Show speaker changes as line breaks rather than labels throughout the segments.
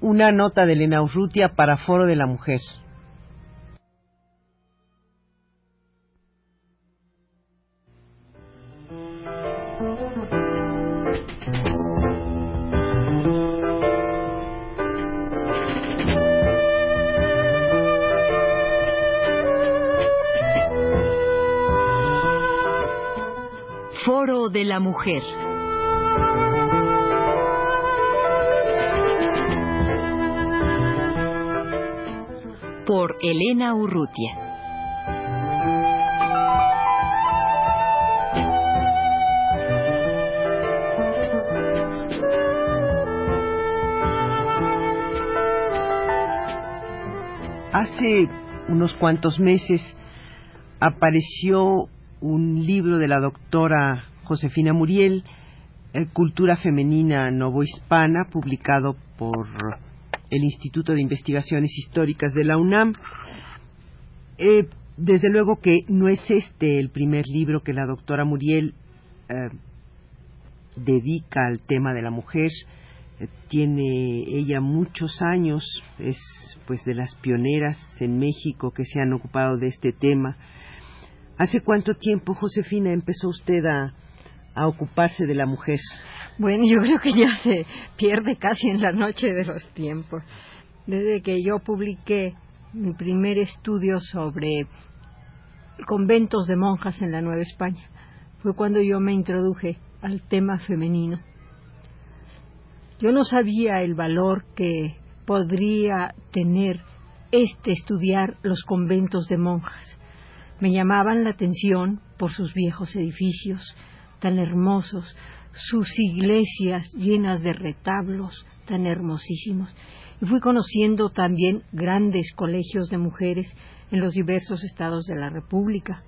una nota de Elena Urrutia para Foro de la Mujer.
Foro de la Mujer. Por Elena Urrutia.
Hace unos cuantos meses apareció un libro de la doctora Josefina Muriel, eh, Cultura Femenina Novohispana, publicado por el Instituto de Investigaciones Históricas de la UNAM. Eh, desde luego que no es este el primer libro que la doctora Muriel eh, dedica al tema de la mujer. tiene ella muchos años, es pues de las pioneras en México que se han ocupado de este tema ¿Hace cuánto tiempo, Josefina, empezó usted a, ocuparse de la mujer?
Bueno, yo creo que ya se pierde casi en la noche de los tiempos. Desde que yo publiqué mi primer estudio sobre conventos de monjas en la Nueva España, fue cuando yo me introduje al tema femenino. Yo no sabía el valor que podría tener este estudiar los conventos de monjas me llamaban la atención por sus viejos edificios tan hermosos, sus iglesias llenas de retablos tan hermosísimos. Y fui conociendo también grandes colegios de mujeres en los diversos estados de la República.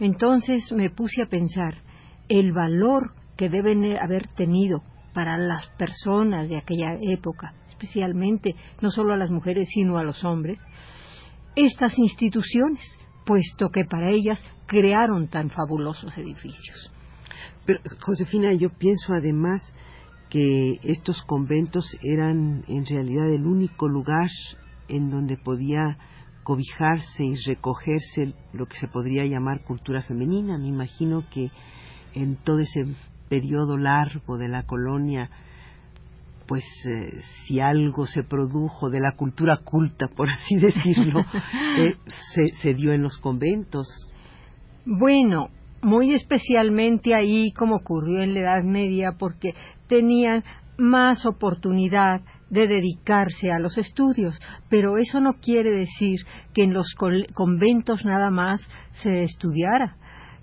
Entonces me puse a pensar el valor que deben haber tenido para las personas de aquella época, especialmente no solo a las mujeres, sino a los hombres, estas instituciones, puesto que para ellas crearon tan fabulosos edificios.
Pero, Josefina, yo pienso además que estos conventos eran en realidad el único lugar en donde podía cobijarse y recogerse lo que se podría llamar cultura femenina. Me imagino que en todo ese periodo largo de la colonia pues eh, si algo se produjo de la cultura culta, por así decirlo, eh, se, se dio en los conventos.
Bueno, muy especialmente ahí como ocurrió en la Edad Media, porque tenían más oportunidad de dedicarse a los estudios, pero eso no quiere decir que en los conventos nada más se estudiara.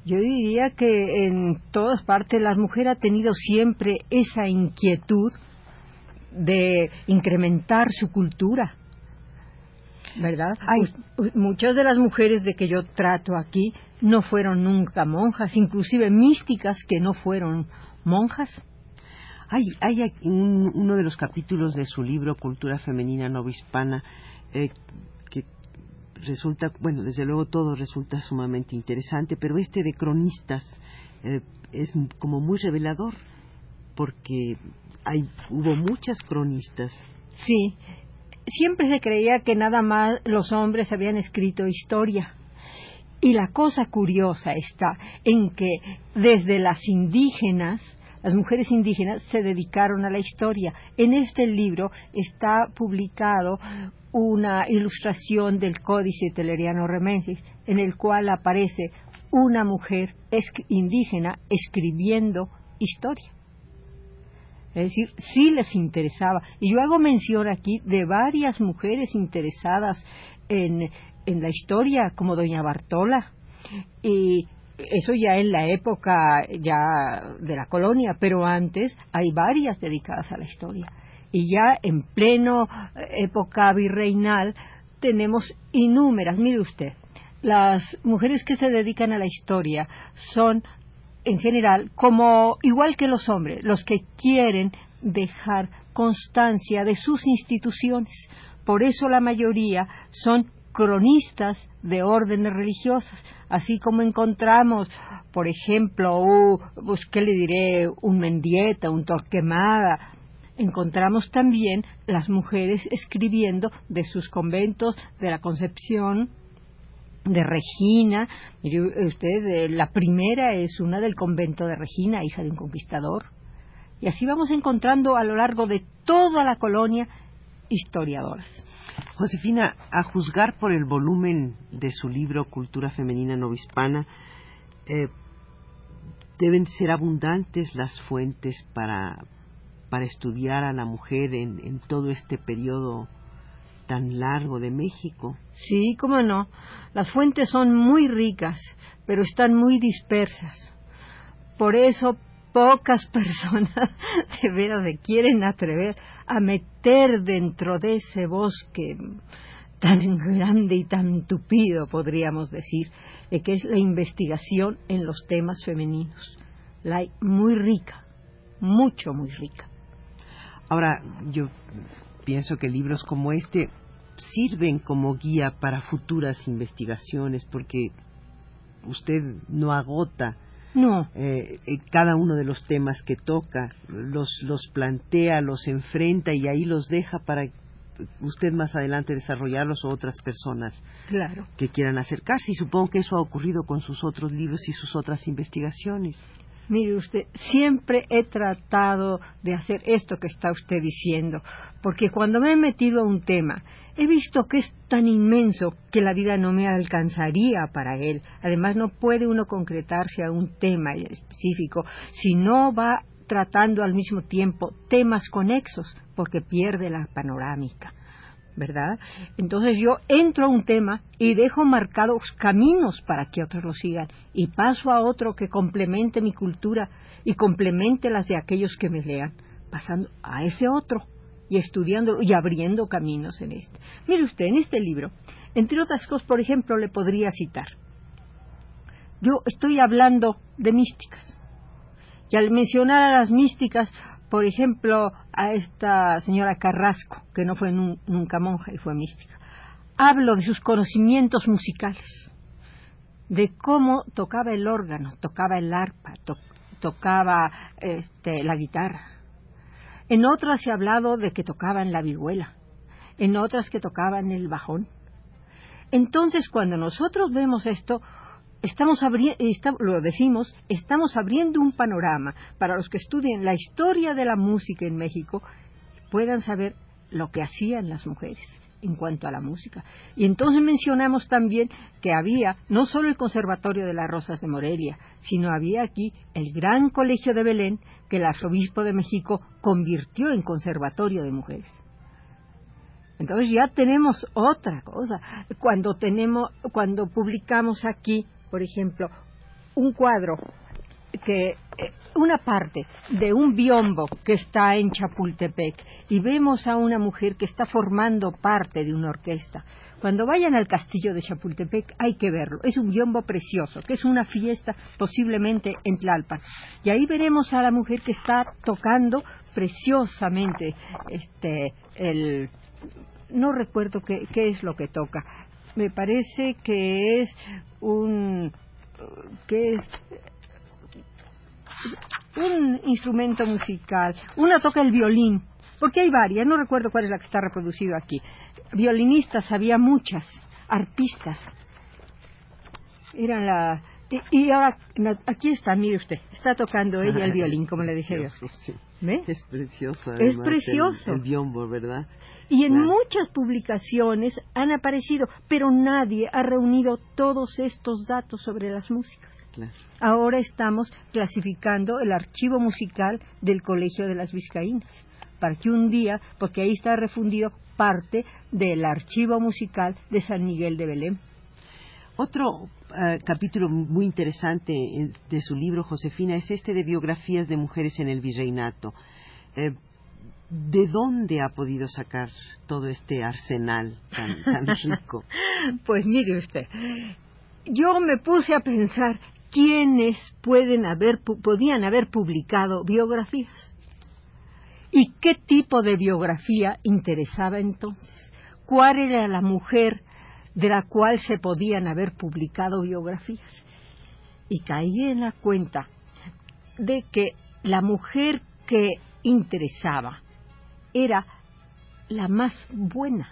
Yo diría que en todas partes la mujer ha tenido siempre esa inquietud de incrementar su cultura. ¿Verdad? Hay, muchas de las mujeres de que yo trato aquí no fueron nunca monjas, inclusive místicas que no fueron monjas.
Hay, hay uno de los capítulos de su libro Cultura Femenina Novohispana eh, que resulta, bueno, desde luego todo resulta sumamente interesante, pero este de cronistas eh, es como muy revelador porque hay, hubo muchas cronistas.
Sí, siempre se creía que nada más los hombres habían escrito historia. Y la cosa curiosa está en que desde las indígenas, las mujeres indígenas se dedicaron a la historia. En este libro está publicado una ilustración del Códice Teleriano Remensis, en el cual aparece una mujer indígena escribiendo historia. Es decir, sí les interesaba. Y yo hago mención aquí de varias mujeres interesadas en, en la historia, como doña Bartola. Y eso ya en la época ya de la colonia, pero antes hay varias dedicadas a la historia. Y ya en pleno época virreinal tenemos innúmeras, mire usted, las mujeres que se dedican a la historia son en general, como igual que los hombres, los que quieren dejar constancia de sus instituciones. Por eso la mayoría son cronistas de órdenes religiosas, así como encontramos, por ejemplo, pues, ¿qué le diré? Un Mendieta, un Torquemada, encontramos también las mujeres escribiendo de sus conventos, de la Concepción, de Regina. Mire usted, eh, la primera es una del convento de Regina, hija de un conquistador. Y así vamos encontrando a lo largo de toda la colonia historiadoras.
Josefina, a juzgar por el volumen de su libro Cultura Femenina Novispana, eh, deben ser abundantes las fuentes para, para estudiar a la mujer en, en todo este periodo tan largo de México.
Sí, cómo no. Las fuentes son muy ricas, pero están muy dispersas. Por eso pocas personas de veras se quieren atrever a meter dentro de ese bosque tan grande y tan tupido, podríamos decir, de que es la investigación en los temas femeninos. La hay muy rica, mucho, muy rica.
Ahora, yo pienso que libros como este sirven como guía para futuras investigaciones porque usted no agota
no.
Eh, eh, cada uno de los temas que toca, los, los plantea, los enfrenta y ahí los deja para usted más adelante desarrollarlos o otras personas
claro.
que quieran acercarse. Y supongo que eso ha ocurrido con sus otros libros y sus otras investigaciones.
Mire usted, siempre he tratado de hacer esto que está usted diciendo, porque cuando me he metido a un tema, he visto que es tan inmenso que la vida no me alcanzaría para él. Además, no puede uno concretarse a un tema específico si no va tratando al mismo tiempo temas conexos, porque pierde la panorámica. ¿verdad? Entonces yo entro a un tema y dejo marcados caminos para que otros lo sigan y paso a otro que complemente mi cultura y complemente las de aquellos que me lean, pasando a ese otro y estudiándolo y abriendo caminos en este. Mire usted, en este libro, entre otras cosas, por ejemplo, le podría citar. Yo estoy hablando de místicas. Y al mencionar a las místicas, por ejemplo, a esta señora Carrasco, que no fue nunca monja y fue mística. Hablo de sus conocimientos musicales, de cómo tocaba el órgano, tocaba el arpa, tocaba este, la guitarra. En otras se ha hablado de que tocaban la vihuela, en otras que tocaban el bajón. Entonces, cuando nosotros vemos esto, estamos abriendo, lo decimos, estamos abriendo un panorama para los que estudien la historia de la música en México, puedan saber lo que hacían las mujeres en cuanto a la música. Y entonces mencionamos también que había no solo el Conservatorio de las Rosas de Morelia, sino había aquí el Gran Colegio de Belén que el Arzobispo de México convirtió en Conservatorio de Mujeres. Entonces ya tenemos otra cosa. Cuando tenemos, cuando publicamos aquí por ejemplo, un cuadro que eh, una parte de un biombo que está en Chapultepec y vemos a una mujer que está formando parte de una orquesta. Cuando vayan al castillo de Chapultepec hay que verlo. Es un biombo precioso, que es una fiesta posiblemente en Tlalpan. Y ahí veremos a la mujer que está tocando preciosamente este el no recuerdo qué, qué es lo que toca, me parece que es un que es un instrumento musical. Una toca el violín, porque hay varias, no recuerdo cuál es la que está reproducido aquí. Violinistas había muchas, arpistas. Eran la y, ahora aquí está, mire usted, está tocando ella el violín, como le dije yo.
Es precioso.
es precioso.
El, biombo, ¿verdad?
Y en muchas publicaciones han aparecido, pero nadie ha reunido todos estos datos sobre las músicas. Ahora estamos clasificando el archivo musical del Colegio de las Vizcaínas, para que un día, porque ahí está refundido parte del archivo musical de San Miguel de Belén.
Otro eh, capítulo muy interesante de su libro, Josefina, es este de biografías de mujeres en el virreinato. Eh, ¿De dónde ha podido sacar todo este arsenal tan, tan rico?
pues mire usted, yo me puse a pensar quiénes pueden haber, podían haber publicado biografías y qué tipo de biografía interesaba entonces. ¿Cuál era la mujer de la cual se podían haber publicado biografías. Y caí en la cuenta de que la mujer que interesaba era la más buena,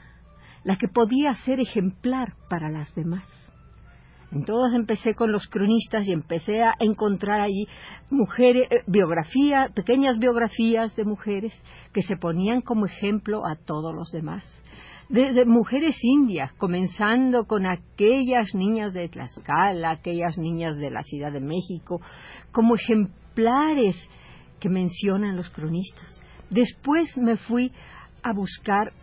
la que podía ser ejemplar para las demás. Entonces empecé con los cronistas y empecé a encontrar allí mujeres, eh, biografías, pequeñas biografías de mujeres que se ponían como ejemplo a todos los demás. De, mujeres indias, comenzando con aquellas niñas de Tlaxcala, aquellas niñas de la Ciudad de México, como ejemplares que mencionan los cronistas. Después me fui a buscar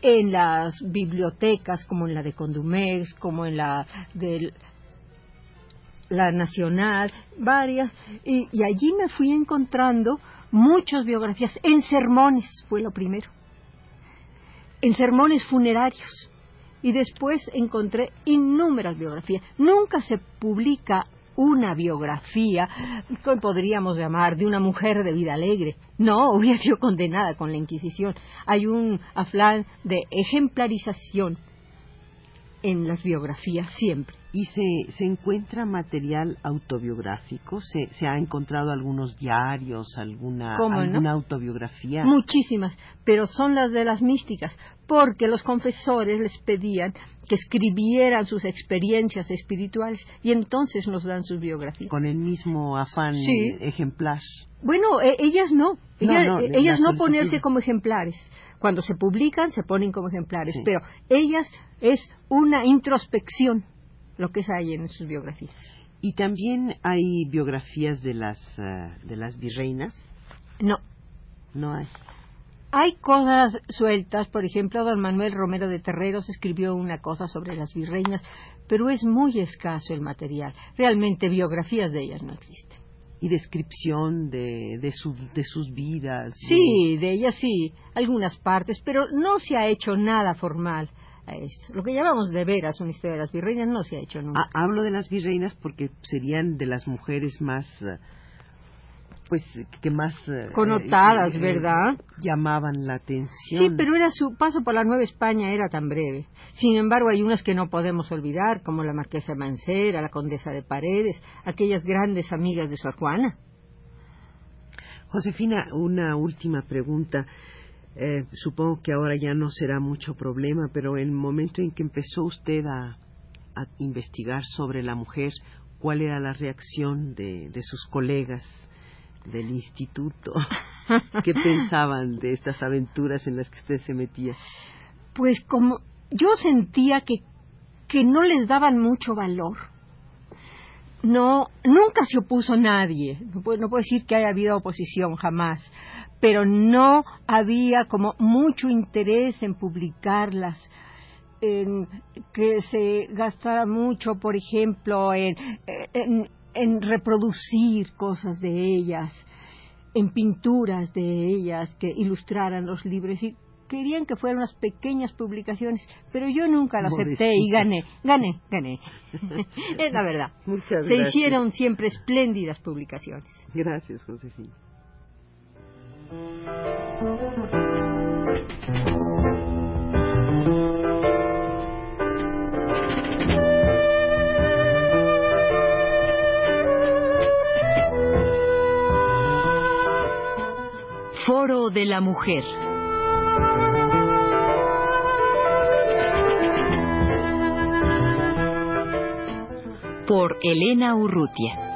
en las bibliotecas, como en la de Condumex, como en la del la Nacional, varias, y, allí me fui encontrando muchas biografías, en sermones fue lo primero, en sermones funerarios, y después encontré innumerables biografías. Nunca se publica una biografía, que podríamos llamar, de una mujer de vida alegre. No, hubiera sido condenada con la Inquisición. Hay un afán de ejemplarización en las biografías siempre.
¿Y se, se encuentra material autobiográfico? ¿Se, ¿Se, ha encontrado algunos diarios, alguna, alguna autobiografía?
Muchísimas, pero son las de las místicas, porque los confesores les pedían que escribieran sus experiencias espirituales y entonces nos dan sus biografías.
Con el mismo afán ejemplar.
Bueno, e, ellas no, ellas no, ellas no ponerse como ejemplares. Cuando se publican se ponen como ejemplares, pero ellas es una introspección lo que hay en sus biografías.
¿Y también hay biografías de las, eh, de las virreinas?
No.
No hay.
Hay cosas sueltas, por ejemplo, don Manuel Romero de Terreros escribió una cosa sobre las virreinas, pero es muy escaso el material. Realmente biografías de ellas no existen.
¿Y descripción de, de, de sus vidas?
Sí, de ellas sí, algunas partes, pero no se ha hecho nada formal. Lo que llamamos de veras una historia de las virreinas no se ha hecho nunca.
Ah, hablo de las virreinas porque serían de las mujeres más eh, pues que más eh,
connotadas, eh, ¿verdad?
Llamaban la atención.
Sí, pero era su paso por la Nueva España era tan breve. Sin embargo, hay unas que no podemos olvidar, como la Marquesa Mancera, la Condesa de Paredes, aquellas grandes amigas de Sor Juana.
Josefina, una última pregunta. Eh, supongo que ahora ya no será mucho problema, pero en el momento en que empezó usted a, investigar sobre la mujer, ¿cuál era la reacción de, sus colegas del instituto? ¿Qué pensaban de estas aventuras en las que usted se metía?
Pues como yo sentía que, que no les daban mucho valor. No, nunca se opuso nadie. No puedo, decir que haya habido oposición jamás pero no había como mucho interés en publicarlas en que se gastara mucho, por ejemplo, en, en, reproducir cosas de ellas, en pinturas de ellas que ilustraran los libros y querían que fueran unas pequeñas publicaciones, pero yo nunca lo acepté y gané, gané, gané. es la verdad.
Se
hicieron siempre espléndidas publicaciones.
Gracias, Josefina.
Foro de la Mujer. Por Elena Urrutia.